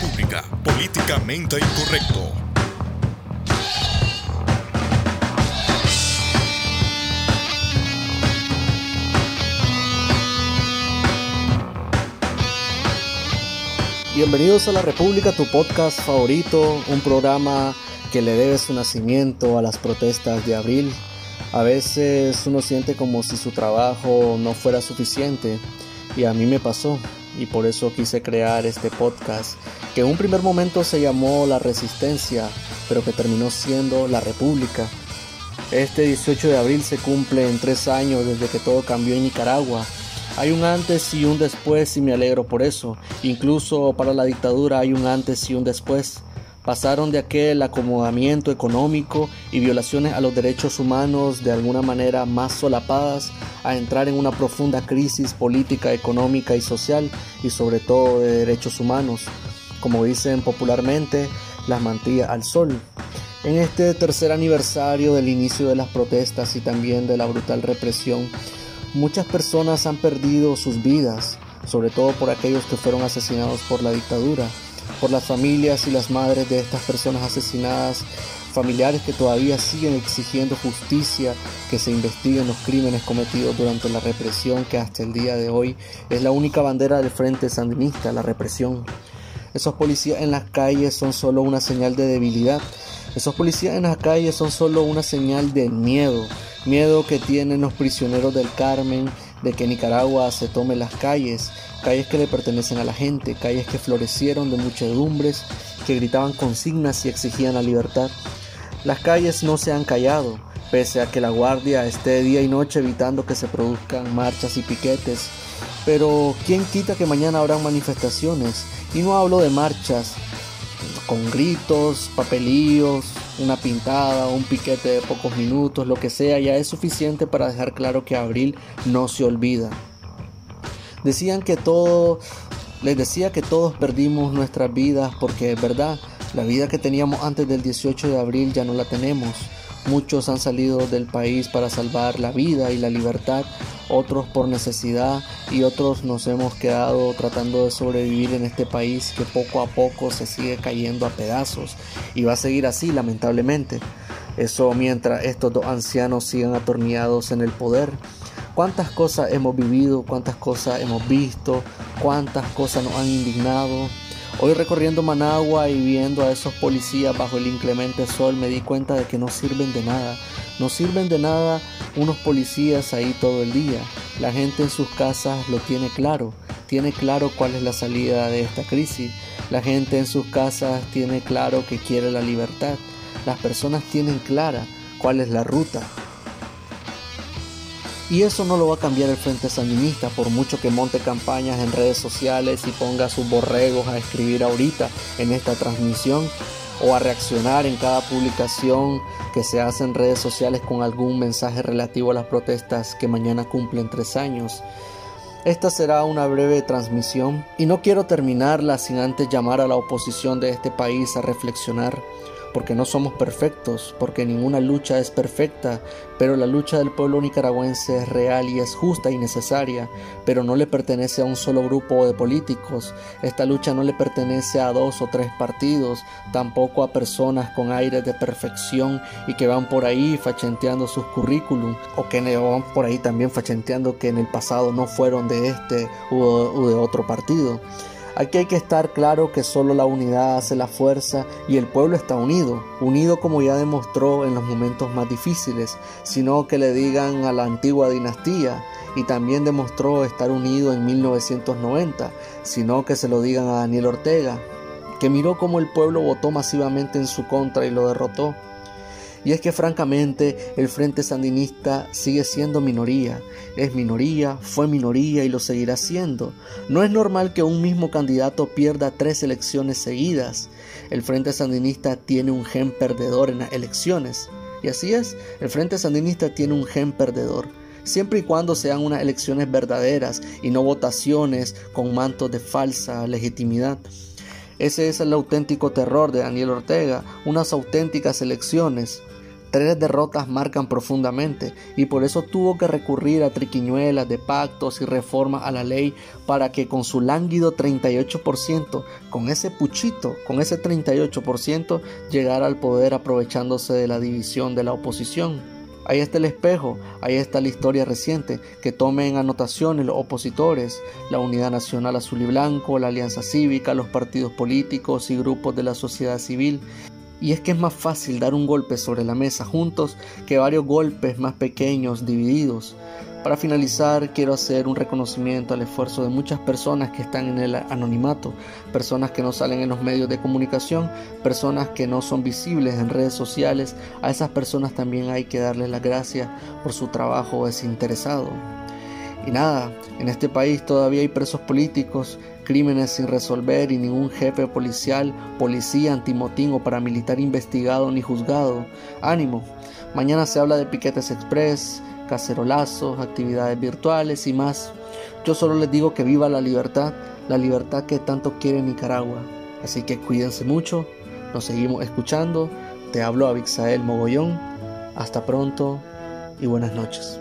República, políticamente incorrecto. Bienvenidos a La República, tu podcast favorito, un programa que le debe su nacimiento a las protestas de abril. A veces uno siente como si su trabajo no fuera suficiente y a mí me pasó y por eso quise crear este podcast que en un primer momento se llamó La Resistencia, pero que terminó siendo La República. Este 18 de abril se cumple en tres años desde que todo cambió en Nicaragua. Hay un antes y un después y me alegro por eso. Incluso para la dictadura hay un antes y un después. Pasaron de aquel acomodamiento económico y violaciones a los derechos humanos de alguna manera más solapadas a entrar en una profunda crisis política, económica y social y sobre todo de derechos humanos, como dicen popularmente, las mantillas al sol. En este tercer aniversario del inicio de las protestas y también de la brutal represión, muchas personas han perdido sus vidas, sobre todo por aquellos que fueron asesinados por la dictadura por las familias y las madres de estas personas asesinadas, familiares que todavía siguen exigiendo justicia, que se investiguen los crímenes cometidos durante la represión que hasta el día de hoy es la única bandera del Frente Sandinista, la represión. Esos policías en las calles son solo una señal de debilidad. Esos policías en las calles son solo una señal de miedo, miedo que tienen los prisioneros del Carmen de que Nicaragua se tome las calles, calles que le pertenecen a la gente, calles que florecieron de muchedumbres, que gritaban consignas y exigían la libertad. Las calles no se han callado, pese a que la guardia esté día y noche evitando que se produzcan marchas y piquetes. Pero ¿quién quita que mañana habrán manifestaciones? Y no hablo de marchas con gritos, papelillos, una pintada, un piquete de pocos minutos, lo que sea, ya es suficiente para dejar claro que abril no se olvida. Decían que todo, les decía que todos perdimos nuestras vidas porque es verdad, la vida que teníamos antes del 18 de abril ya no la tenemos. Muchos han salido del país para salvar la vida y la libertad, otros por necesidad y otros nos hemos quedado tratando de sobrevivir en este país que poco a poco se sigue cayendo a pedazos y va a seguir así lamentablemente. Eso mientras estos dos ancianos sigan atornillados en el poder. Cuántas cosas hemos vivido, cuántas cosas hemos visto, cuántas cosas nos han indignado, Hoy recorriendo Managua y viendo a esos policías bajo el inclemente sol me di cuenta de que no sirven de nada. No sirven de nada unos policías ahí todo el día. La gente en sus casas lo tiene claro. Tiene claro cuál es la salida de esta crisis. La gente en sus casas tiene claro que quiere la libertad. Las personas tienen clara cuál es la ruta. Y eso no lo va a cambiar el Frente Sandinista, por mucho que monte campañas en redes sociales y ponga sus borregos a escribir ahorita en esta transmisión o a reaccionar en cada publicación que se hace en redes sociales con algún mensaje relativo a las protestas que mañana cumplen tres años. Esta será una breve transmisión y no quiero terminarla sin antes llamar a la oposición de este país a reflexionar porque no somos perfectos, porque ninguna lucha es perfecta, pero la lucha del pueblo nicaragüense es real y es justa y necesaria, pero no le pertenece a un solo grupo de políticos, esta lucha no le pertenece a dos o tres partidos, tampoco a personas con aires de perfección y que van por ahí fachenteando sus currículum, o que van por ahí también fachenteando que en el pasado no fueron de este o de otro partido. Aquí hay que estar claro que solo la unidad hace la fuerza y el pueblo está unido, unido como ya demostró en los momentos más difíciles, sino que le digan a la antigua dinastía y también demostró estar unido en 1990, sino que se lo digan a Daniel Ortega, que miró cómo el pueblo votó masivamente en su contra y lo derrotó. Y es que francamente el Frente Sandinista sigue siendo minoría. Es minoría, fue minoría y lo seguirá siendo. No es normal que un mismo candidato pierda tres elecciones seguidas. El Frente Sandinista tiene un gen perdedor en las elecciones. Y así es, el Frente Sandinista tiene un gen perdedor siempre y cuando sean unas elecciones verdaderas y no votaciones con mantos de falsa legitimidad. Ese es el auténtico terror de Daniel Ortega, unas auténticas elecciones, Tres derrotas marcan profundamente y por eso tuvo que recurrir a triquiñuelas de pactos y reformas a la ley para que con su lánguido 38%, con ese puchito, con ese 38%, llegara al poder aprovechándose de la división de la oposición. Ahí está el espejo, ahí está la historia reciente, que tomen anotaciones los opositores, la Unidad Nacional Azul y Blanco, la Alianza Cívica, los partidos políticos y grupos de la sociedad civil, y es que es más fácil dar un golpe sobre la mesa juntos que varios golpes más pequeños divididos. Para finalizar, quiero hacer un reconocimiento al esfuerzo de muchas personas que están en el anonimato, personas que no salen en los medios de comunicación, personas que no son visibles en redes sociales. A esas personas también hay que darles las gracias por su trabajo desinteresado. Y nada, en este país todavía hay presos políticos, crímenes sin resolver y ningún jefe policial, policía, antimotín o paramilitar investigado ni juzgado. Ánimo, mañana se habla de piquetes express, cacerolazos, actividades virtuales y más. Yo solo les digo que viva la libertad, la libertad que tanto quiere Nicaragua. Así que cuídense mucho, nos seguimos escuchando. Te hablo Abixael Mogollón. Hasta pronto y buenas noches.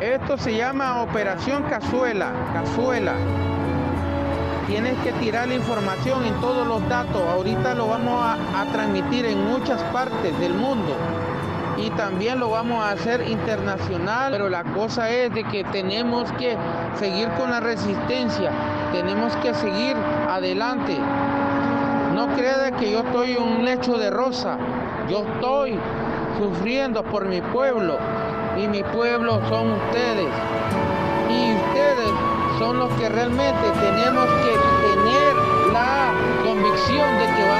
Esto se llama Operación Cazuela, Cazuela. Tienes que tirar la información en todos los datos. Ahorita lo vamos a, transmitir en muchas partes del mundo y también lo vamos a hacer internacional, pero la cosa es de que tenemos que seguir con la resistencia, tenemos que seguir adelante. No crea que yo estoy un lecho de rosa, yo estoy sufriendo por mi pueblo y mi pueblo son ustedes. Y ustedes son los que realmente tenemos que tener la convicción de que